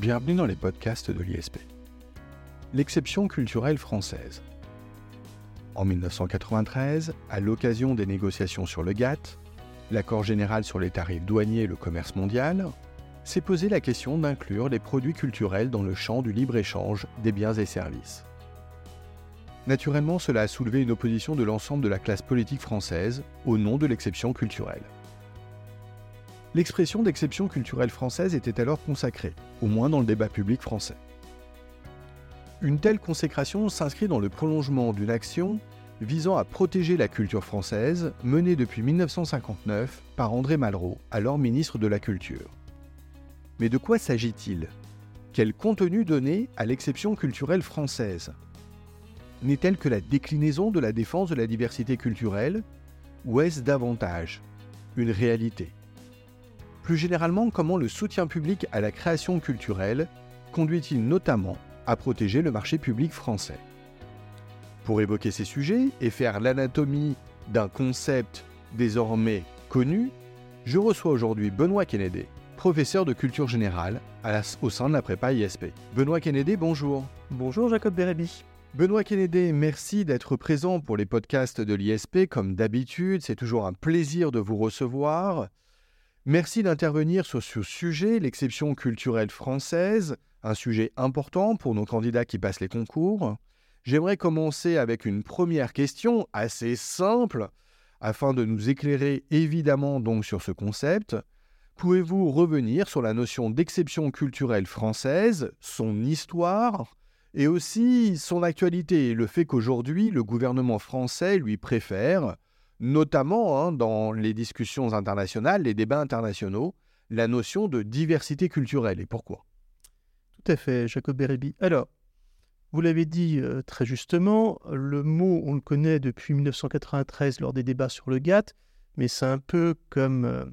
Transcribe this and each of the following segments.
Bienvenue dans les podcasts de l'ISP. L'exception culturelle française. En 1993, à l'occasion des négociations sur le GATT, l'accord général sur les tarifs douaniers et le commerce mondial, s'est posé la question d'inclure les produits culturels dans le champ du libre-échange des biens et services. Naturellement, cela a soulevé une opposition de l'ensemble de la classe politique française au nom de l'exception culturelle. L'expression d'exception culturelle française était alors consacrée, au moins dans le débat public français. Une telle consécration s'inscrit dans le prolongement d'une action visant à protéger la culture française menée depuis 1959 par André Malraux, alors ministre de la Culture. Mais de quoi s'agit-il? Quel contenu donner à l'exception culturelle française? N'est-elle que la déclinaison de la défense de la diversité culturelle? Ou est-ce davantage une réalité? Plus généralement, comment le soutien public à la création culturelle conduit-il notamment à protéger le marché public français? Pour évoquer ces sujets et faire l'anatomie d'un concept désormais connu, je reçois aujourd'hui Benoît Kennedy, professeur de culture générale au sein de la prépa ISP. Benoît Kennedy, bonjour. Bonjour Jacob Bérébi. Benoît Kennedy, merci d'être présent pour les podcasts de l'ISP. Comme d'habitude, c'est toujours un plaisir de vous recevoir. Merci d'intervenir sur ce sujet, l'exception culturelle française, un sujet important pour nos candidats qui passent les concours. J'aimerais commencer avec une première question assez simple afin de nous éclairer évidemment donc sur ce concept. Pouvez-vous revenir sur la notion d'exception culturelle française, son histoire et aussi son actualité, le fait qu'aujourd'hui le gouvernement français lui préfère, notamment hein, dans les discussions internationales, les débats internationaux, la notion de diversité culturelle et pourquoi? Tout à fait, Jacob Bérébi. Alors, vous l'avez dit euh, très justement, le mot, on le connaît depuis 1993 lors des débats sur le GATT, mais c'est un peu comme euh,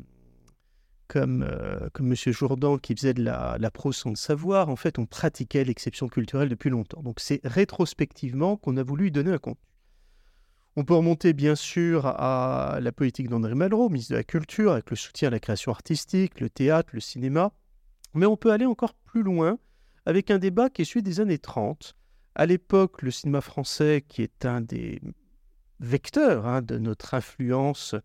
comme, euh, comme M. Jourdan qui faisait de la, la prose sans le savoir, en fait, on pratiquait l'exception culturelle depuis longtemps. Donc c'est rétrospectivement qu'on a voulu y donner un contenu. On peut remonter bien sûr à la politique d'André Malraux, ministre de la Culture, avec le soutien à la création artistique, le théâtre, le cinéma. Mais on peut aller encore plus loin avec un débat qui est celui des années 30. À l'époque, le cinéma français, qui est un des vecteurs hein, de notre influence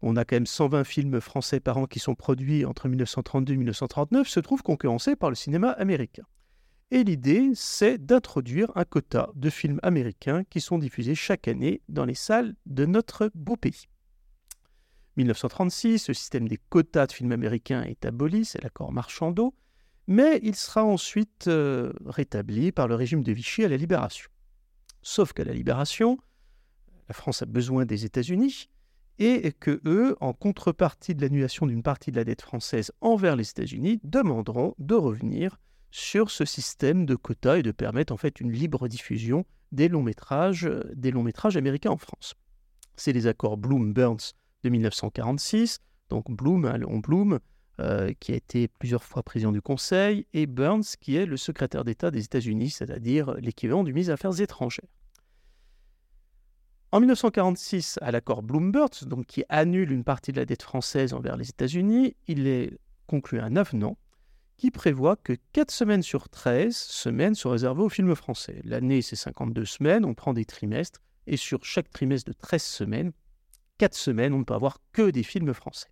on a quand même 120 films français par an qui sont produits entre 1932 et 1939, se trouve concurrencé par le cinéma américain. Et l'idée, c'est d'introduire un quota de films américains qui sont diffusés chaque année dans les salles de notre beau pays. 1936, le système des quotas de films américains est aboli, c'est l'accord Marchando, mais il sera ensuite euh, rétabli par le régime de Vichy à la Libération. Sauf qu'à la Libération, la France a besoin des États-Unis, et que eux, en contrepartie de l'annulation d'une partie de la dette française envers les États-Unis, demanderont de revenir sur ce système de quotas et de permettre en fait une libre diffusion des longs métrages, des longs métrages américains en France. C'est les accords Bloom-Burns de 1946, donc Bloom, Léon Bloom, euh, qui a été plusieurs fois président du Conseil, et Burns, qui est le secrétaire d'État des États-Unis, c'est-à-dire l'équivalent du ministre des Affaires étrangères. En 1946, à l'accord Bloomberg, donc qui annule une partie de la dette française envers les États-Unis, il est conclu un avenant qui prévoit que 4 semaines sur 13 semaines sont réservées aux films français. L'année, c'est 52 semaines, on prend des trimestres, et sur chaque trimestre de 13 semaines, 4 semaines, on ne peut avoir que des films français.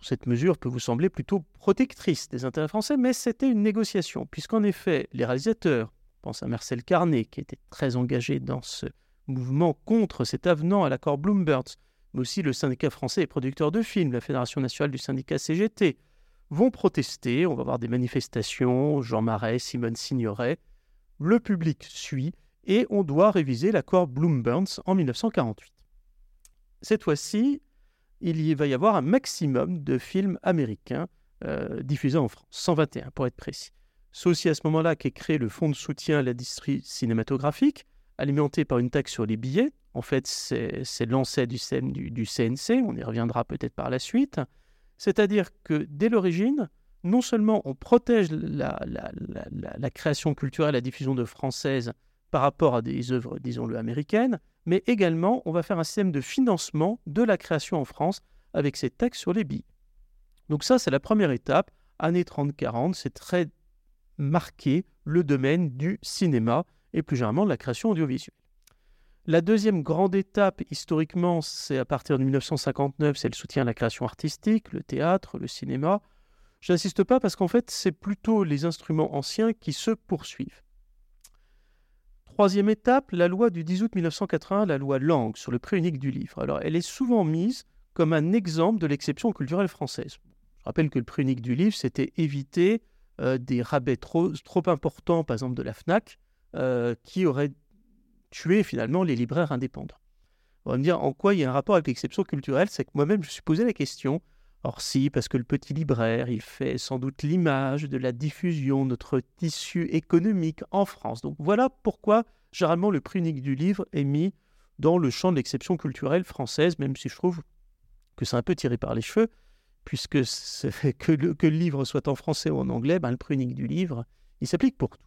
Cette mesure peut vous sembler plutôt protectrice des intérêts français, mais c'était une négociation, puisqu'en effet, les réalisateurs, pense à Marcel Carnet, qui était très engagé dans ce mouvement contre cet avenant à l'accord Bloomberg, mais aussi le syndicat français des producteurs de films, la Fédération nationale du syndicat CGT, vont protester. On va avoir des manifestations, Jean Marais, Simone Signoret. Le public suit et on doit réviser l'accord Bloomberg en 1948. Cette fois-ci, il va y avoir un maximum de films américains euh, diffusés en France, 121 pour être précis. C'est aussi à ce moment-là qu'est créé le Fonds de soutien à l'industrie cinématographique, alimenté par une taxe sur les billets. En fait, c'est l'ancêtre du, CNC, on y reviendra peut-être par la suite. C'est-à-dire que dès l'origine, non seulement on protège la, création culturelle, la diffusion de françaises par rapport à des œuvres, disons-le, américaines, mais également on va faire un système de financement de la création en France avec ces taxes sur les billets. Donc ça, c'est la première étape. Années 30-40, c'est très marqué le domaine du cinéma et plus généralement de la création audiovisuelle. La deuxième grande étape, historiquement, c'est à partir de 1959, c'est le soutien à la création artistique, le théâtre, le cinéma. Je n'insiste pas parce qu'en fait, c'est plutôt les instruments anciens qui se poursuivent. Troisième étape, la loi du 10 août 1981, la loi Langue sur le prix unique du livre. Alors, elle est souvent mise comme un exemple de l'exception culturelle française. Je rappelle que le prix unique du livre, c'était éviter euh, des rabais trop, importants, par exemple de la FNAC, euh, qui auraient tué finalement les libraires indépendants. On va me dire en quoi il y a un rapport avec l'exception culturelle, c'est que moi-même je me suis posé la question. Or si, parce que le petit libraire, il fait sans doute l'image de la diffusion, de notre tissu économique en France. Donc voilà pourquoi généralement le prix unique du livre est mis dans le champ de l'exception culturelle française, même si je trouve que c'est un peu tiré par les cheveux, puisque que le, le livre soit en français ou en anglais, ben, le prix unique du livre, il s'applique pour tout.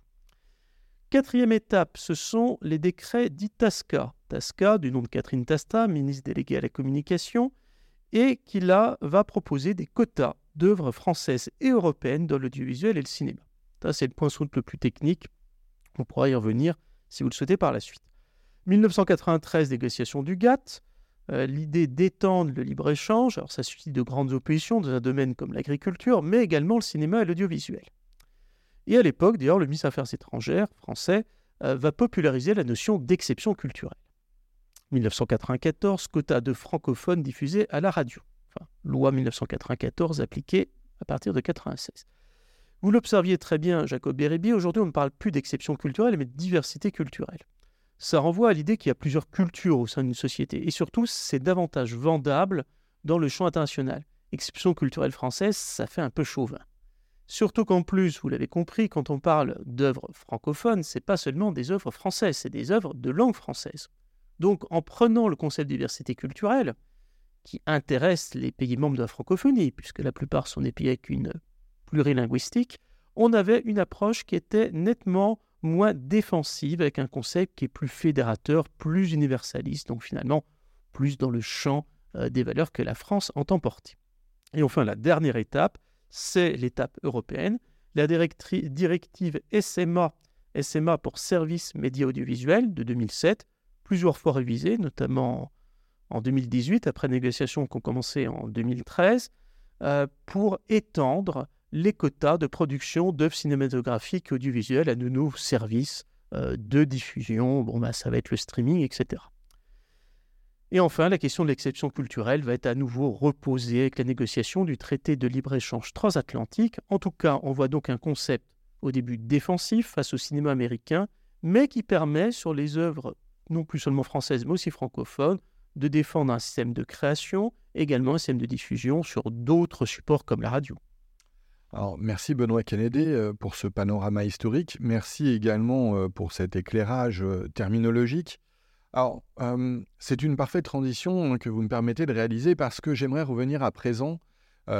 Quatrième étape, ce sont les décrets dits TASCA. TASCA, du nom de Catherine Tasta, ministre déléguée à la communication, et qui là va proposer des quotas d'œuvres françaises et européennes dans l'audiovisuel et le cinéma. Ça, c'est le point sur le plus technique. On pourra y revenir si vous le souhaitez par la suite. 1993, négociation du GATT. Euh, l'idée d'étendre le libre-échange, alors ça suscite de grandes oppositions dans un domaine comme l'agriculture, mais également le cinéma et l'audiovisuel. Et à l'époque, d'ailleurs, le ministre des Affaires étrangères français euh, va populariser la notion d'exception culturelle. 1994, quota de francophones diffusés à la radio. Enfin, loi 1994 appliquée à partir de 1996. Vous l'observiez très bien, Jacob Bérébi, aujourd'hui on ne parle plus d'exception culturelle, mais de diversité culturelle. Ça renvoie à l'idée qu'il y a plusieurs cultures au sein d'une société, et surtout c'est davantage vendable dans le champ international. Exception culturelle française, ça fait un peu chauvin. Surtout qu'en plus, vous l'avez compris, quand on parle d'œuvres francophones, ce n'est pas seulement des œuvres françaises, c'est des œuvres de langue française. Donc en prenant le concept de diversité culturelle, qui intéresse les pays membres de la francophonie, puisque la plupart sont des pays avec une plurilinguistique, on avait une approche qui était nettement moins défensive, avec un concept qui est plus fédérateur, plus universaliste, donc finalement plus dans le champ euh, des valeurs que la France entend porter. Et enfin, la dernière étape, c'est l'étape européenne. La directive SMA, SMA pour Services Médias Audiovisuels de 2007, plusieurs fois révisée, notamment en 2018, après négociations qui ont commencé en 2013, euh, pour étendre les quotas de production d'œuvres cinématographiques audiovisuelles à de nouveaux services euh, de diffusion. Bon, bah, ça va être le streaming, etc. Et enfin, la question de l'exception culturelle va être à nouveau reposée avec la négociation du traité de libre-échange transatlantique. En tout cas, on voit donc un concept au début défensif face au cinéma américain, mais qui permet sur les œuvres non plus seulement françaises, mais aussi francophones, de défendre un système de création, également un système de diffusion sur d'autres supports comme la radio. Alors, merci Benoît Kennedy euh, pour ce panorama historique. Merci également euh, pour cet éclairage euh, terminologique. Alors, c'est une parfaite transition que vous me permettez de réaliser parce que j'aimerais revenir à présent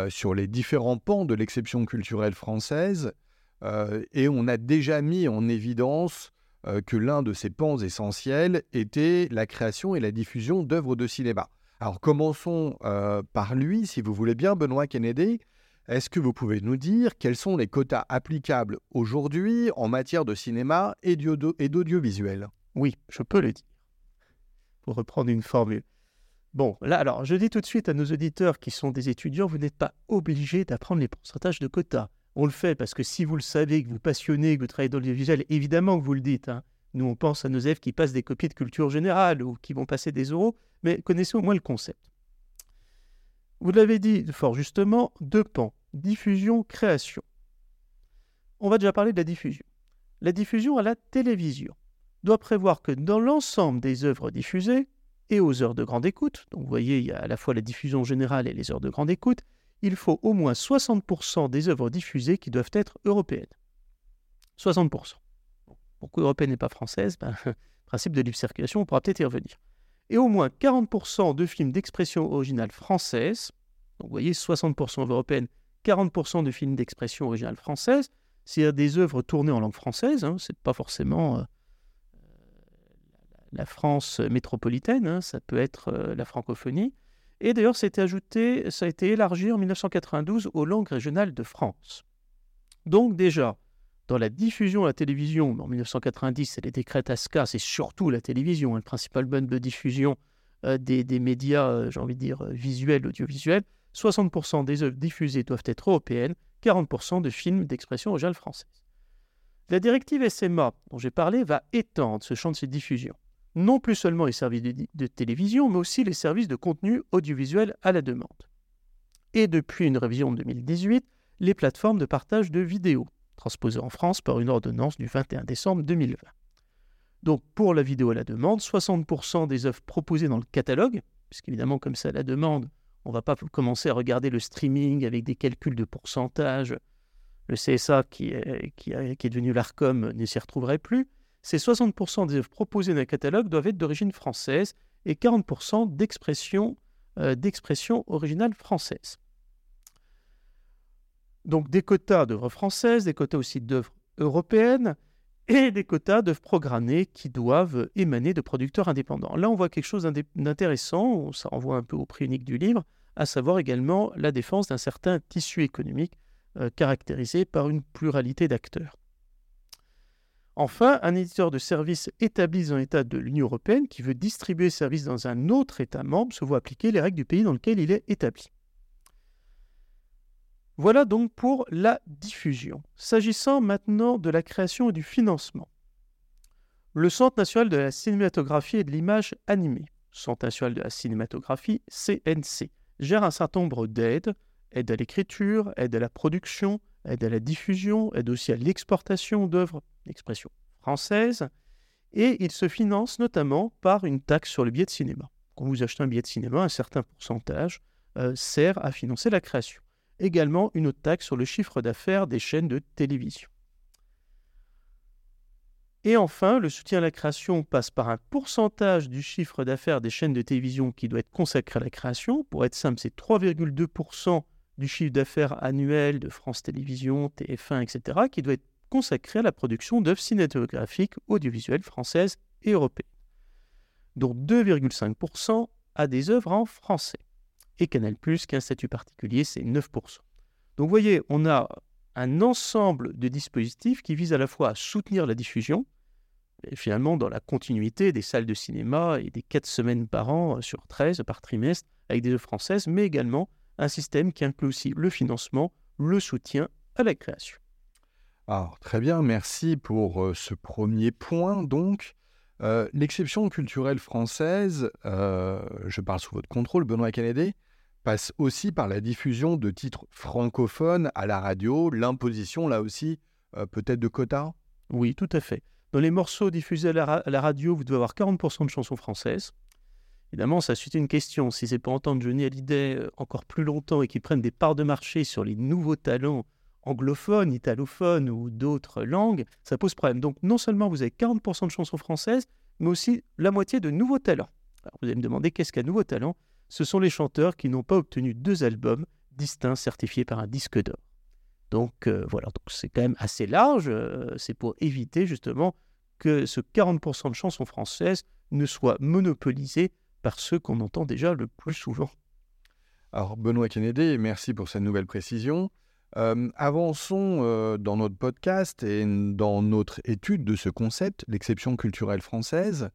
sur les différents pans de l'exception culturelle française. et on a déjà mis en évidence que l'un de ces pans essentiels était la création et la diffusion d'œuvres de cinéma. Alors, commençons par lui, si vous voulez bien, Benoît Kennedy. Est-ce que vous pouvez nous dire quels sont les quotas applicables aujourd'hui en matière de cinéma et d'audiovisuel? Oui, je peux le dire pour reprendre une formule. Bon, là, alors, je dis tout de suite à nos auditeurs qui sont des étudiants, vous n'êtes pas obligés d'apprendre les pourcentages de quotas. On le fait parce que si vous le savez, que vous passionnez, que vous travaillez dans l'audiovisuel, évidemment que vous le dites. Hein. Nous, on pense à nos élèves qui passent des copies de culture générale ou qui vont passer des euros, mais connaissez au moins le concept. Vous l'avez dit fort justement, deux pans, diffusion, création. On va déjà parler de la diffusion. La diffusion à la télévision doit prévoir que dans l'ensemble des œuvres diffusées et aux heures de grande écoute, donc vous voyez, il y a à la fois la diffusion générale et les heures de grande écoute, il faut au moins 60% des œuvres diffusées qui doivent être européennes. 60%. Pourquoi européenne et pas française ben, Principe de libre circulation, on pourra peut-être y revenir. Et au moins 40% de films d'expression originale française, donc vous voyez, 60% européennes, 40% de films d'expression originale française, c'est-à-dire des œuvres tournées en langue française, hein, c'est pas forcément euh, la France métropolitaine, hein, ça peut être euh, la francophonie. Et d'ailleurs, ça a été ajouté, ça a été élargi en 1992 aux langues régionales de France. Donc déjà, Dans la diffusion à la télévision, en 1990, c'est les décrets TASCA, c'est surtout la télévision, hein, le principal mode de diffusion euh, des, médias, euh, j'ai envie de dire, visuels, audiovisuels. 60% des œuvres diffusées doivent être européennes, 40% de films d'expression originale française. La directive SMA dont j'ai parlé va étendre ce champ de cette diffusion. Non plus seulement les services de, télévision, mais aussi les services de contenu audiovisuel à la demande. Et depuis une révision de 2018, les plateformes de partage de vidéos, transposées en France par une ordonnance du 21 décembre 2020. Donc pour la vidéo à la demande, 60% des œuvres proposées dans le catalogue, puisqu'évidemment comme ça la demande, on ne va pas commencer à regarder le streaming avec des calculs de pourcentage. Le CSA qui, est devenu l'ARCOM ne s'y retrouverait plus. Ces 60% des œuvres proposées dans le catalogue doivent être d'origine française et 40% d'expression euh, d'expression originale française. Donc des quotas d'œuvres françaises, des quotas aussi d'œuvres européennes et des quotas d'œuvres programmées qui doivent émaner de producteurs indépendants. Là, on voit quelque chose d'intéressant, ça renvoie un peu au prix unique du livre, à savoir également la défense d'un certain tissu économique euh, caractérisé par une pluralité d'acteurs. Enfin, un éditeur de services établi dans l'État de l'Union européenne qui veut distribuer ce service dans un autre État membre se voit appliquer les règles du pays dans lequel il est établi. Voilà donc pour la diffusion. S'agissant maintenant de la création et du financement. Le Centre national de la cinématographie et de l'image animée, Centre national de la cinématographie, CNC, gère un certain nombre d'aides, aide à l'écriture, aide à la production, aide à la diffusion, aide aussi à l'exportation d'œuvres d'expression française, et il se finance notamment par une taxe sur le billet de cinéma. Quand vous achetez un billet de cinéma, un certain pourcentage euh, sert à financer la création également une autre taxe sur le chiffre d'affaires des chaînes de télévision. Et enfin, le soutien à la création passe par un pourcentage du chiffre d'affaires des chaînes de télévision qui doit être consacré à la création. Pour être simple, c'est 3,2% du chiffre d'affaires annuel de France Télévisions, TF1, etc., qui doit être consacré à la production d'œuvres cinématographiques audiovisuelles françaises et européennes. dont 2,5% à des œuvres en français et Canal+, qui a un statut particulier, c'est 9%. Donc vous voyez, on a un ensemble de dispositifs qui visent à la fois à soutenir la diffusion, finalement dans la continuité des salles de cinéma et des 4 semaines par an euh, sur 13 par trimestre avec des œuvres françaises, mais également un système qui inclut aussi le financement, le soutien à la création. Alors, très bien, merci pour euh, ce premier point. Donc, euh, l'exception culturelle française, je parle sous votre contrôle, Benoît Kennedy, passe aussi par la diffusion de titres francophones à la radio, l'imposition là aussi euh, peut-être de quotas? Oui, tout à fait. Dans les morceaux diffusés à la, radio, vous devez avoir 40% de chansons françaises. Évidemment, ça suscite une question. Si c'est pour entendre Johnny Hallyday euh, encore plus longtemps et qu'ils prennent des parts de marché sur les nouveaux talents anglophones, italophones ou d'autres langues, ça pose problème. Donc non seulement vous avez 40% de chansons françaises, mais aussi la moitié de nouveaux talents. Alors, vous allez me demander qu'est-ce qu'un nouveau talent? Ce sont les chanteurs qui n'ont pas obtenu deux albums distincts certifiés par un disque d'or. Donc euh, voilà, c'est quand même assez large, euh, c'est pour éviter justement que ce 40% de chansons françaises ne soit monopolisé par ceux qu'on entend déjà le plus souvent. Alors Benoît Kennedy, merci pour cette nouvelle précision. Euh, avançons dans notre podcast et dans notre étude de ce concept, l'exception culturelle française.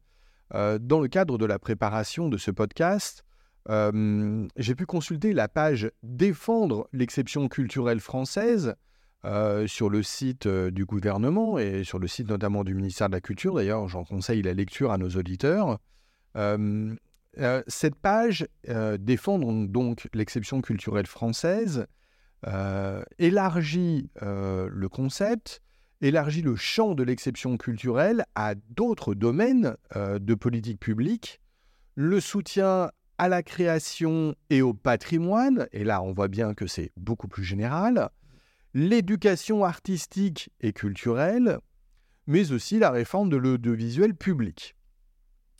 dans le cadre de la préparation de ce podcast, j'ai pu consulter la page Défendre l'exception culturelle française sur le site du gouvernement et sur le site notamment du ministère de la Culture. D'ailleurs, j'en conseille la lecture à nos auditeurs. Cette page Défendre donc l'exception culturelle française élargit le concept, élargit le champ de l'exception culturelle à d'autres domaines de politique publique, le soutien à la création et au patrimoine, et là on voit bien que c'est beaucoup plus général, l'éducation artistique et culturelle, mais aussi la réforme de l'audiovisuel public.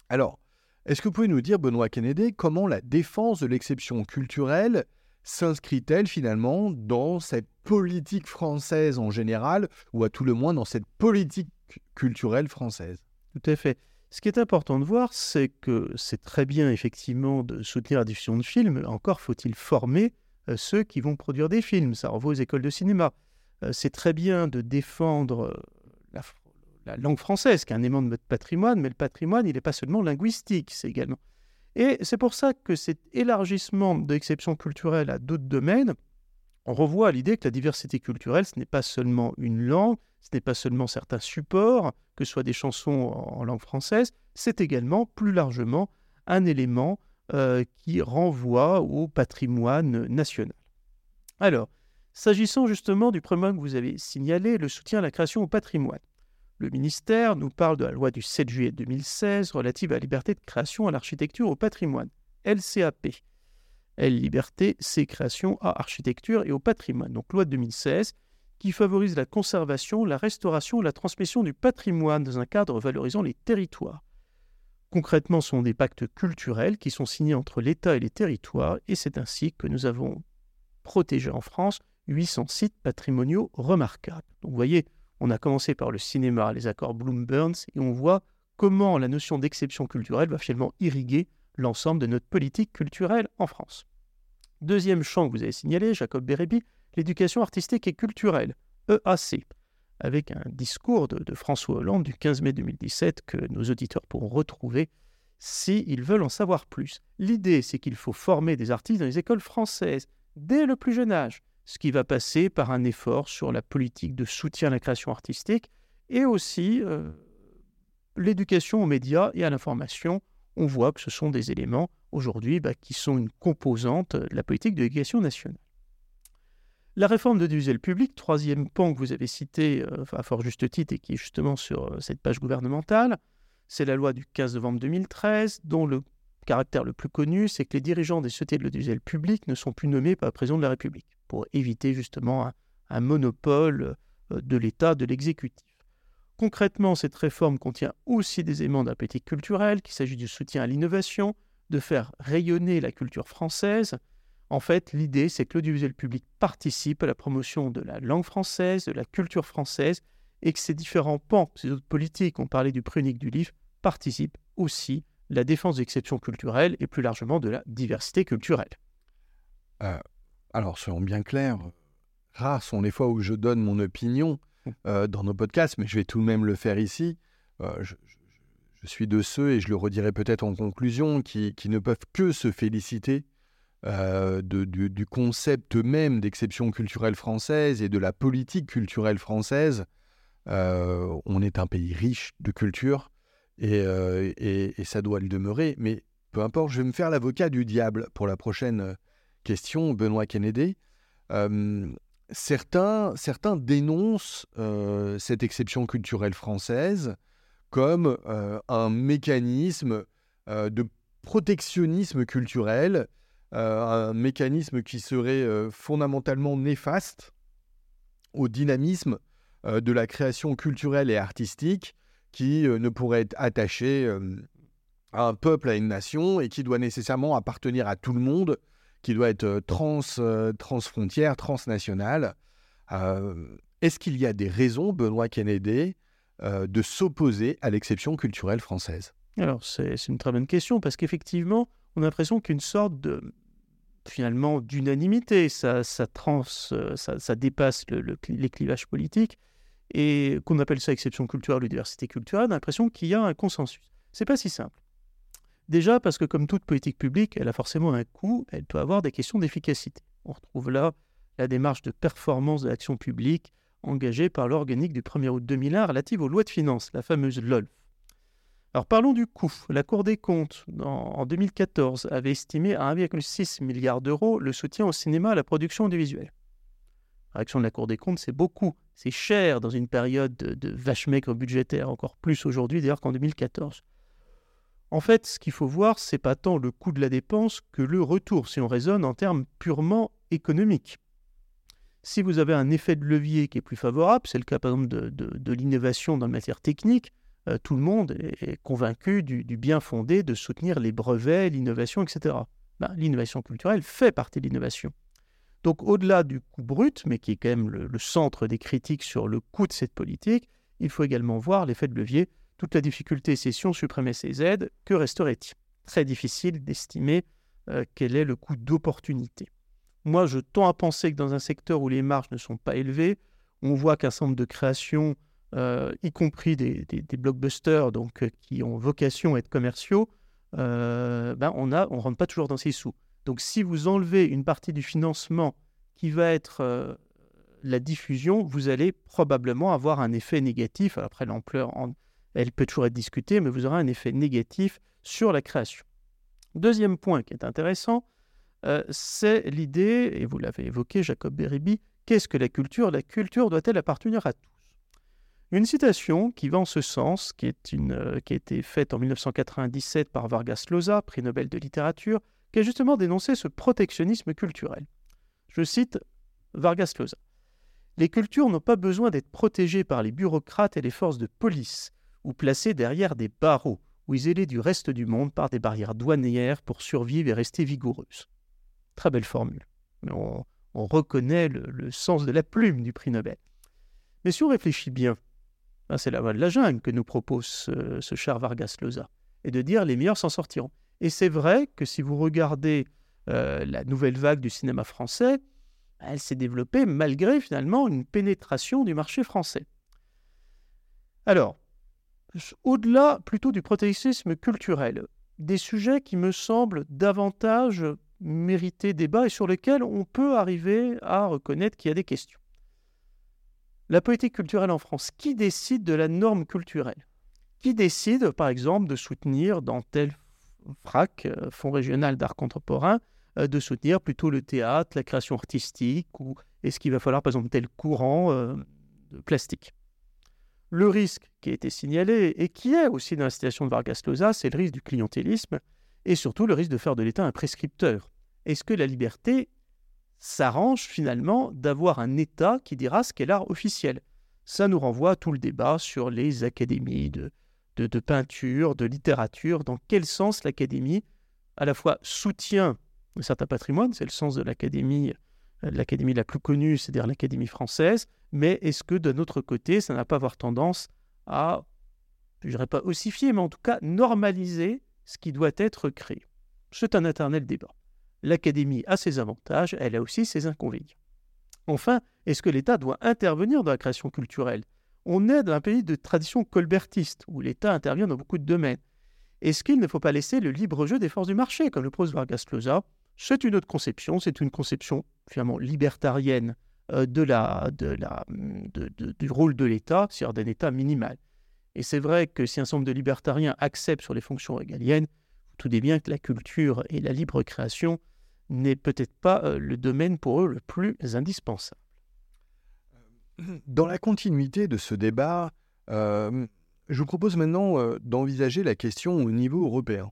Alors, est-ce que vous pouvez nous dire, Benoît Kennedy, comment la défense de l'exception culturelle s'inscrit-elle finalement dans cette politique française en général, ou à tout le moins dans cette politique culturelle française? Tout à fait. Ce qui est important de voir, c'est que c'est très bien effectivement de soutenir la diffusion de films, encore faut-il former euh, ceux qui vont produire des films, ça renvoie aux écoles de cinéma. euh, c'est très bien de défendre la, la, langue française, qui est un élément de notre patrimoine, mais le patrimoine, il n'est pas seulement linguistique, c'est également. Et c'est pour ça que cet élargissement de l'exception culturelle à d'autres domaines, on revoit à l'idée que la diversité culturelle, ce n'est pas seulement une langue, ce n'est pas seulement certains supports, que ce soit des chansons en langue française, c'est également plus largement un élément euh, qui renvoie au patrimoine national. Alors, s'agissant justement du premier que vous avez signalé, le soutien à la création au patrimoine. Le ministère nous parle de la loi du 7 juillet 2016 relative à la liberté de création à l'architecture au patrimoine, LCAP. L liberté, c'est création à architecture et au patrimoine. Donc loi de 2016 qui favorise la conservation, la restauration et la transmission du patrimoine dans un cadre valorisant les territoires. Concrètement, ce sont des pactes culturels qui sont signés entre l'État et les territoires, et c'est ainsi que nous avons protégé en France 800 sites patrimoniaux remarquables. Donc vous voyez, on a commencé par le cinéma, les accords Bloom-Burns, et on voit comment la notion d'exception culturelle va finalement irriguer l'ensemble de notre politique culturelle en France. Deuxième champ que vous avez signalé, Jacob Bérébi, l'éducation artistique et culturelle, EAC, avec un discours de, François Hollande du 15 mai 2017 que nos auditeurs pourront retrouver s'ils veulent en savoir plus. L'idée, c'est qu'il faut former des artistes dans les écoles françaises dès le plus jeune âge, ce qui va passer par un effort sur la politique de soutien à la création artistique et aussi euh, l'éducation aux médias et à l'information. On voit que ce sont des éléments aujourd'hui bah, qui sont une composante de la politique de l'éducation nationale. La réforme de l'audiovisuel public, troisième pan que vous avez cité euh, à fort juste titre et qui est justement sur euh, cette page gouvernementale, c'est la loi du 15 novembre 2013 dont le caractère le plus connu, c'est que les dirigeants des sociétés de l'audiovisuel public ne sont plus nommés par le président de la République pour éviter justement un, monopole euh, de l'État, de l'exécutif. Concrètement, cette réforme contient aussi des éléments politique culturelle, qu'il s'agit du soutien à l'innovation, de faire rayonner la culture française, en fait, l'idée, c'est que l'audiovisuel public participe à la promotion de la langue française, de la culture française, et que ces différents pans, ces autres politiques, on parlait du prix unique du livre, participent aussi à la défense d'exceptions culturelles et plus largement de la diversité culturelle. Euh, alors, soyons bien clairs, rares sont les fois où je donne mon opinion mmh. euh, dans nos podcasts, mais je vais tout de même le faire ici. Euh, je, suis de ceux, et je le redirai peut-être en conclusion, qui, qui, ne peuvent que se féliciter euh, du, concept même d'exception culturelle française et de la politique culturelle française. On est un pays riche de culture euh, et, ça doit le demeurer. Mais peu importe, je vais me faire l'avocat du diable pour la prochaine question, Benoît Kennedy. certains, certains dénoncent cette exception culturelle française comme un mécanisme de protectionnisme culturel euh, un mécanisme qui serait euh, fondamentalement néfaste au dynamisme euh, de la création culturelle et artistique qui ne pourrait être à un peuple, à une nation, et qui doit nécessairement appartenir à tout le monde, qui doit être trans, transfrontière, transnationale. Est-ce qu'il y a des raisons, Benoît Kennedy, de s'opposer à l'exception culturelle française? Alors, c'est une très bonne question, parce qu'effectivement, on a l'impression qu'une sorte de finalement d'unanimité, ça, dépasse le, les clivages politiques, et qu'on appelle ça exception culturelle ou diversité culturelle, on a l'impression qu'il y a un consensus. C'est pas si simple. Déjà parce que comme toute politique publique, elle a forcément un coût, elle peut avoir des questions d'efficacité. On retrouve là la démarche de performance de l'action publique engagée par l'organique du 1er août 2001 relative aux lois de finances, la fameuse LOLF. Alors parlons du coût. La Cour des comptes, en 2014, avait estimé à 1,6 milliard d'euros le soutien au cinéma à la production audiovisuelle. La réaction de la Cour des comptes, c'est beaucoup. C'est cher dans une période de, vache maigre budgétaire, encore plus aujourd'hui d'ailleurs qu'en 2014. En fait, ce qu'il faut voir, c'est pas tant le coût de la dépense que le retour, si on raisonne en termes purement économiques. Si vous avez un effet de levier qui est plus favorable, c'est le cas par exemple de, l'innovation dans la matière technique, euh, tout le monde est convaincu du, bien fondé de soutenir les brevets, l'innovation, etc. Ben, l'innovation culturelle fait partie de l'innovation. Donc au-delà du coût brut, mais qui est quand même le, centre des critiques sur le coût de cette politique, il faut également voir l'effet de levier, toute la difficulté c'est si on supprimait ces aides, que resterait-il? Très difficile d'estimer euh, quel est le coût d'opportunité. Moi, je tends à penser que dans un secteur où les marges ne sont pas élevées, on voit qu'un certain de créations, y compris des, blockbusters, donc qui ont vocation à être commerciaux, ben on ne rentre pas toujours dans ces sous. Donc si vous enlevez une partie du financement qui va être la diffusion, vous allez probablement avoir un effet négatif. après, l'ampleur, elle peut toujours être discutée, mais vous aurez un effet négatif sur la création. Deuxième point qui est intéressant, euh, c'est l'idée, et vous l'avez évoqué, Jacob Beribi, qu'est-ce que la culture? La culture doit-elle appartenir à tous? Une citation qui va en ce sens, qui, est euh, a été faite en 1997 par Vargas Llosa, prix Nobel de littérature, qui a justement dénoncé ce protectionnisme culturel. Je cite Vargas Llosa. Les cultures n'ont pas besoin d'être protégées par les bureaucrates et les forces de police, ou placées derrière des barreaux, ou isolées du reste du monde par des barrières douanières pour survivre et rester vigoureuses. Très belle formule. On, reconnaît le, sens de la plume du prix Nobel. Mais si on réfléchit bien, ben c'est la voie de la jungle que nous propose ce, cher Vargas Llosa, et de dire les meilleurs s'en sortiront. Et c'est vrai que si vous regardez euh, la nouvelle vague du cinéma français, elle s'est développée malgré finalement une pénétration du marché français. Alors, au-delà plutôt du protectionnisme culturel, des sujets qui me semblent davantage mériter débat et sur lesquels on peut arriver à reconnaître qu'il y a des questions. La politique culturelle en France, qui décide de la norme culturelle? Qui décide, par exemple, de soutenir dans tel FRAC, euh, Fonds régional d'art contemporain, euh, de soutenir plutôt le théâtre, la création artistique, ou est-ce qu'il va falloir, par exemple, tel courant euh, plastique? Le risque qui a été signalé, et qui est aussi dans la situation de Vargas Llosa, c'est le risque du clientélisme, et surtout le risque de faire de l'État un prescripteur. Est-ce que la liberté s'arrange finalement d'avoir un État qui dira ce qu'est l'art officiel? Ça nous renvoie à tout le débat sur les académies de, de, peinture, de littérature, dans quel sens l'académie à la fois soutient un certain patrimoine, c'est le sens de l'académie, l'académie la plus connue, c'est-à-dire l'académie française, mais est-ce que d'un autre côté, ça n'a pas avoir tendance à, je dirais pas ossifier, mais en tout cas normaliser ce qui doit être créé? C'est un éternel débat. L'académie a ses avantages, elle a aussi ses inconvénients. Enfin, est-ce que l'État doit intervenir dans la création culturelle? On est dans un pays de tradition colbertiste, où l'État intervient dans beaucoup de domaines. Est-ce qu'il ne faut pas laisser le libre jeu des forces du marché, comme le pose Vargas Llosa? C'est une autre conception, c'est une conception finalement libertarienne euh, de la, du rôle de l'État, c'est-à-dire d'un État minimal. Et c'est vrai que si un certain nombre de libertariens acceptent sur les fonctions régaliennes, tout est bien que la culture et la libre création n'est peut-être pas euh, le domaine pour eux le plus indispensable. Dans la continuité de ce débat, euh, je vous propose maintenant d'envisager la question au niveau européen.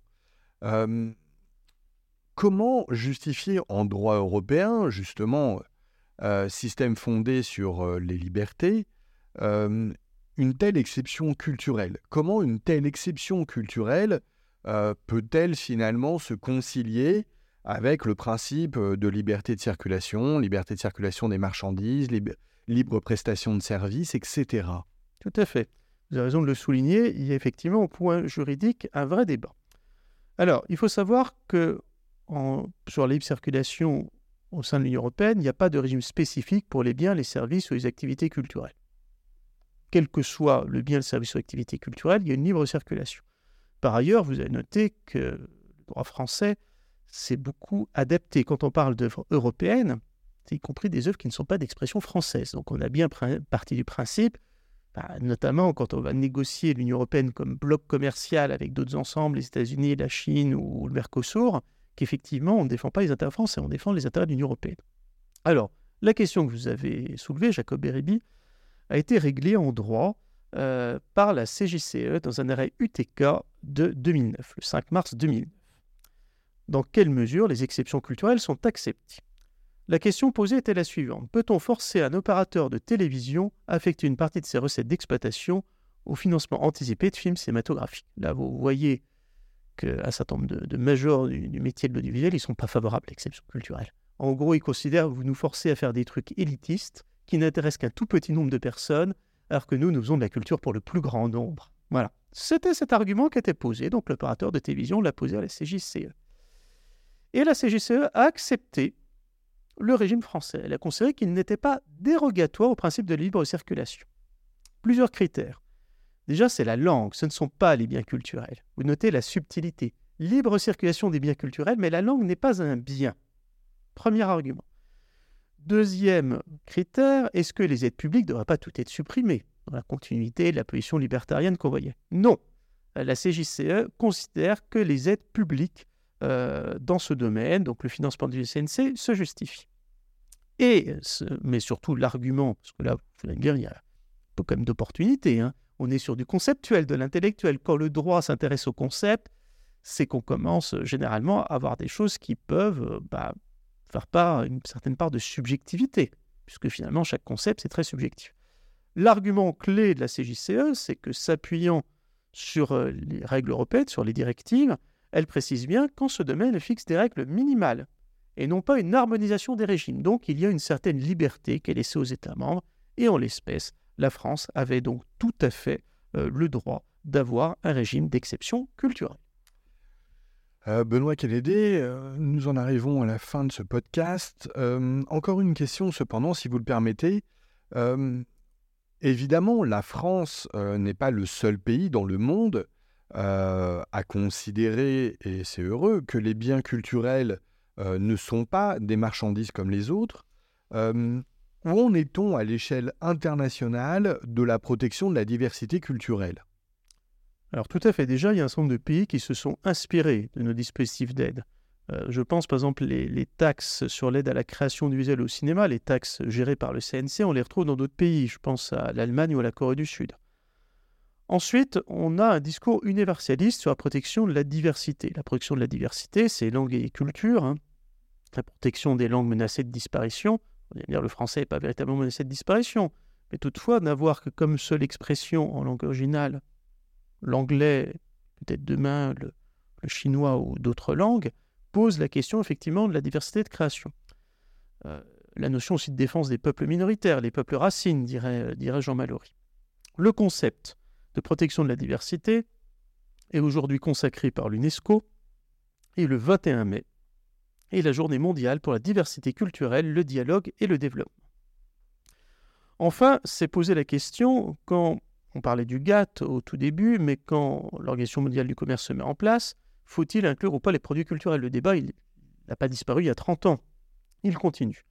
Comment justifier en droit européen, justement, euh, système fondé sur euh, les libertés, euh, une telle exception culturelle? Comment une telle exception culturelle peut-elle finalement se concilier avec le principe de liberté de circulation, liberté de circulation des marchandises, libre prestation de services, etc. Tout à fait. Vous avez raison de le souligner, il y a effectivement au point juridique un vrai débat. Alors, il faut savoir que sur la libre circulation au sein de l'Union européenne, il n'y a pas de régime spécifique pour les biens, les services ou les activités culturelles. Quel que soit le bien, le service ou l'activité culturelle, il y a une libre circulation. Par ailleurs, vous avez noté que le droit français s'est beaucoup adapté. Quand on parle d'œuvres européennes, c'est y compris des œuvres qui ne sont pas d'expression française. Donc on a bien parti du principe, bah, notamment quand on va négocier l'Union européenne comme bloc commercial avec d'autres ensembles, les États-Unis, la Chine ou le Mercosur, qu'effectivement, on ne défend pas les intérêts français, on défend les intérêts de l'Union européenne. Alors, la question que vous avez soulevée, Jacob Bérébi, a été réglée en droit euh, par la CJCE dans un arrêt UTK de 2009, le 5 mars 2009. Dans quelle mesure les exceptions culturelles sont acceptées? La question posée était la suivante. Peut-on forcer un opérateur de télévision à affecter une partie de ses recettes d'exploitation au financement anticipé de films cinématographiques? Là, vous voyez qu'un certain nombre de, majors du, métier de l'audiovisuel, ils ne sont pas favorables à l'exception culturelle. En gros, ils considèrent que vous nous forcez à faire des trucs élitistes qui n'intéressent qu'un tout petit nombre de personnes, alors que nous, nous faisons de la culture pour le plus grand nombre. Voilà. C'était cet argument qui était posé, donc l'opérateur de télévision l'a posé à la CJCE. Et la CJCE a accepté le régime français. Elle a considéré qu'il n'était pas dérogatoire au principe de libre circulation. Plusieurs critères. Déjà, c'est la langue, ce ne sont pas les biens culturels. Vous notez la subtilité. Libre circulation des biens culturels, mais la langue n'est pas un bien. Premier argument. Deuxième critère, est-ce que les aides publiques ne devraient pas tout être supprimées dans la continuité de la position libertarienne qu'on voyait? Non. La CJCE considère que les aides publiques euh, dans ce domaine, donc le financement du SNC, se justifie. Et, mais surtout l'argument, parce que là, vous allez me dire, il y a peu quand même d'opportunité. Hein. On est sur du conceptuel, de l'intellectuel. Quand le droit s'intéresse au concept, c'est qu'on commence généralement à avoir des choses qui peuvent euh, bah, faire part une certaine part de subjectivité, puisque finalement chaque concept c'est très subjectif. L'argument clé de la CJCE, c'est que s'appuyant sur euh, les règles européennes, sur les directives, elle précise bien qu'en ce domaine, elle fixe des règles minimales et non pas une harmonisation des régimes. Donc il y a une certaine liberté qui est laissée aux États membres, et en l'espèce, la France avait donc tout à fait euh, le droit d'avoir un régime d'exception culturelle. Euh, Benoît Kennedy, nous en arrivons à la fin de ce podcast. encore une question cependant, si vous le permettez. évidemment, la France n'est pas le seul pays dans le monde euh, à considérer, et c'est heureux, que les biens culturels euh, ne sont pas des marchandises comme les autres. Euh, où en est-on à l'échelle internationale de la protection de la diversité culturelle? Alors tout à fait, déjà, il y a un certain nombre de pays qui se sont inspirés de nos dispositifs d'aide. je pense par exemple les, taxes sur l'aide à la création du visuel au cinéma, les taxes gérées par le CNC, on les retrouve dans d'autres pays. Je pense à l'Allemagne ou à la Corée du Sud. Ensuite, on a un discours universaliste sur la protection de la diversité. La protection de la diversité, c'est langue et culture. Hein. La protection des langues menacées de disparition. Dire le français n'est pas véritablement menacé de disparition. Mais toutefois, n'avoir que comme seule expression en langue originale l'anglais, peut-être demain le, chinois ou d'autres langues, pose la question effectivement de la diversité de création. Euh, la notion aussi de défense des peuples minoritaires, les peuples racines, dirait, dirait Jean Mallory. Le concept de protection de la diversité est aujourd'hui consacré par l'UNESCO et le 21 mai est la journée mondiale pour la diversité culturelle, le dialogue et le développement. Enfin, c'est posé la question quand on parlait du GATT au tout début, mais quand l'Organisation mondiale du commerce se met en place, faut-il inclure ou pas les produits culturels? Le débat, n'a pas disparu il y a 30 ans. Il continue.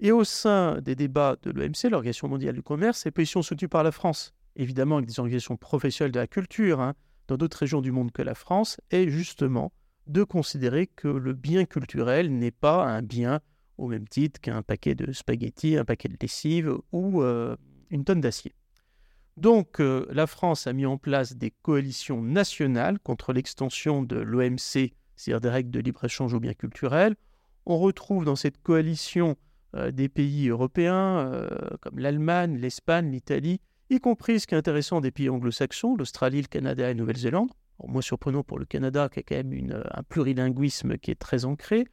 Et au sein des débats de l'OMC, l'Organisation mondiale du commerce, ces positions soutenues par la France évidemment avec des organisations professionnelles de la culture, hein, dans d'autres régions du monde que la France, est justement de considérer que le bien culturel n'est pas un bien au même titre qu'un paquet de spaghettis, un paquet de lessive ou euh, une tonne d'acier. Donc euh, la France a mis en place des coalitions nationales contre l'extension de l'OMC, c'est-à-dire des règles de libre-échange aux biens culturels. On retrouve dans cette coalition euh, des pays européens comme l'Allemagne, l'Espagne, l'Italie, y compris ce qui est intéressant des pays anglo-saxons, l'Australie, le Canada et la Nouvelle-Zélande. Moins surprenant pour le Canada, qui a quand même un plurilinguisme qui est très ancré.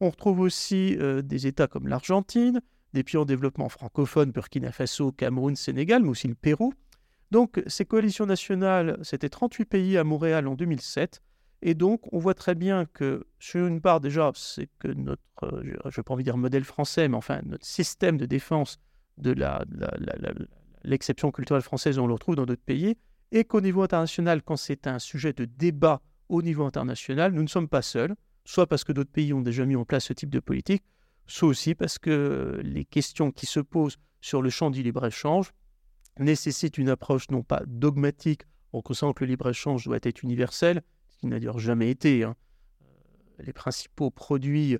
On retrouve aussi euh, des États comme l'Argentine, des pays en développement francophone, Burkina Faso, Cameroun, Sénégal, mais aussi le Pérou. Donc ces coalitions nationales, c'était 38 pays à Montréal en 2007. Et donc on voit très bien que, sur une part déjà, c'est que notre, euh, je ne vais pas envie de dire modèle français, mais enfin notre système de défense de l'exception culturelle française, on le retrouve dans d'autres pays, et qu'au niveau international, quand c'est un sujet de débat au niveau international, nous ne sommes pas seuls, soit parce que d'autres pays ont déjà mis en place ce type de politique, soit aussi parce que les questions qui se posent sur le champ du libre-échange nécessitent une approche non pas dogmatique, en conscience que le libre-échange doit être universel, ce qui n'a d'ailleurs jamais été. Hein. Euh, les principaux produits,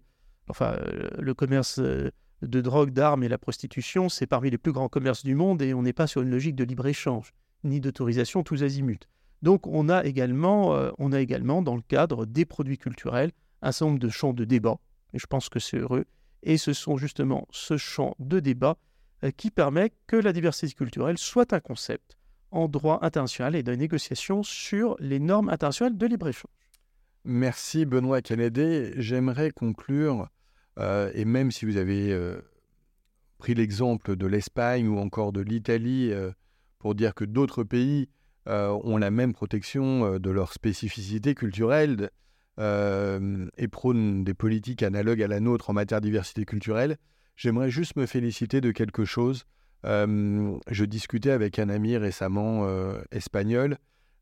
enfin euh, le commerce euh, de drogue, d'armes et la prostitution, c'est parmi les plus grands commerces du monde et on n'est pas sur une logique de libre-échange, ni d'autorisation tous azimuts. Donc on a, également, euh, on a également, dans le cadre des produits culturels, un certain nombre de champs de débat, et je pense que c'est heureux, et ce sont justement ce champ de débat euh, qui permet que la diversité culturelle soit un concept en droit international et de négociation sur les normes internationales de libre-échange. Merci Benoît Kennedy. J'aimerais conclure euh, et même si vous avez pris l'exemple de l'Espagne ou encore de l'Italie pour dire que d'autres pays ont la même protection de leur spécificité culturelle, et prône des politiques analogues à la nôtre en matière de diversité culturelle, j'aimerais juste me féliciter de quelque chose. je discutais avec un ami récemment espagnol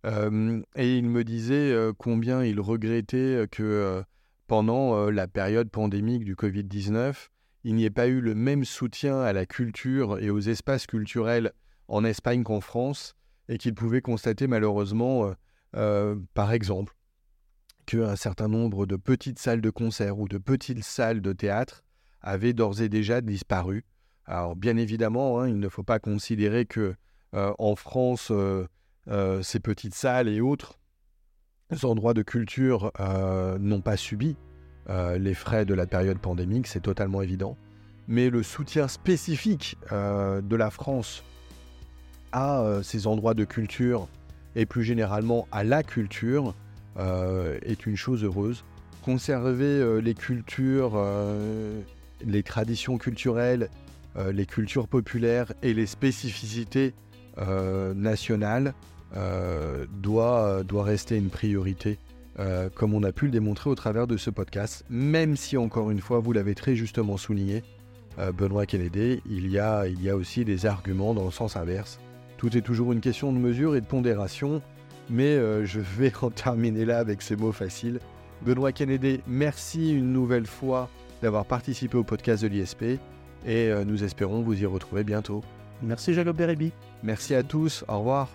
et il me disait combien il regrettait que pendant la période pandémique du Covid-19, il n'y ait pas eu le même soutien à la culture et aux espaces culturels en Espagne qu'en France, et qu'il pouvait constater malheureusement, par exemple, qu'un certain nombre de petites salles de concert ou de petites salles de théâtre avaient d'ores et déjà disparu. Alors bien évidemment, hein, il ne faut pas considérer que en France, euh, ces petites salles et autres endroits de culture euh, n'ont pas subi euh, les frais de la période pandémique, c'est totalement évident. Mais le soutien spécifique de la France à ces endroits de culture et plus généralement à la culture est une chose heureuse. Conserver les cultures, les traditions culturelles, les cultures populaires et les spécificités nationales euh, doit, doit rester une priorité, euh, comme on a pu le démontrer au travers de ce podcast, même si encore une fois, vous l'avez très justement souligné, euh, Benoît Kennedy, il y, a, il y a aussi des arguments dans le sens inverse. Tout est toujours une question de mesure et de pondération, mais je vais en terminer là avec ces mots faciles. Benoît Kennedy, merci une nouvelle fois d'avoir participé au podcast de l'ISP et nous espérons vous y retrouver bientôt. Merci Jacob Berebi. Merci à tous, au revoir.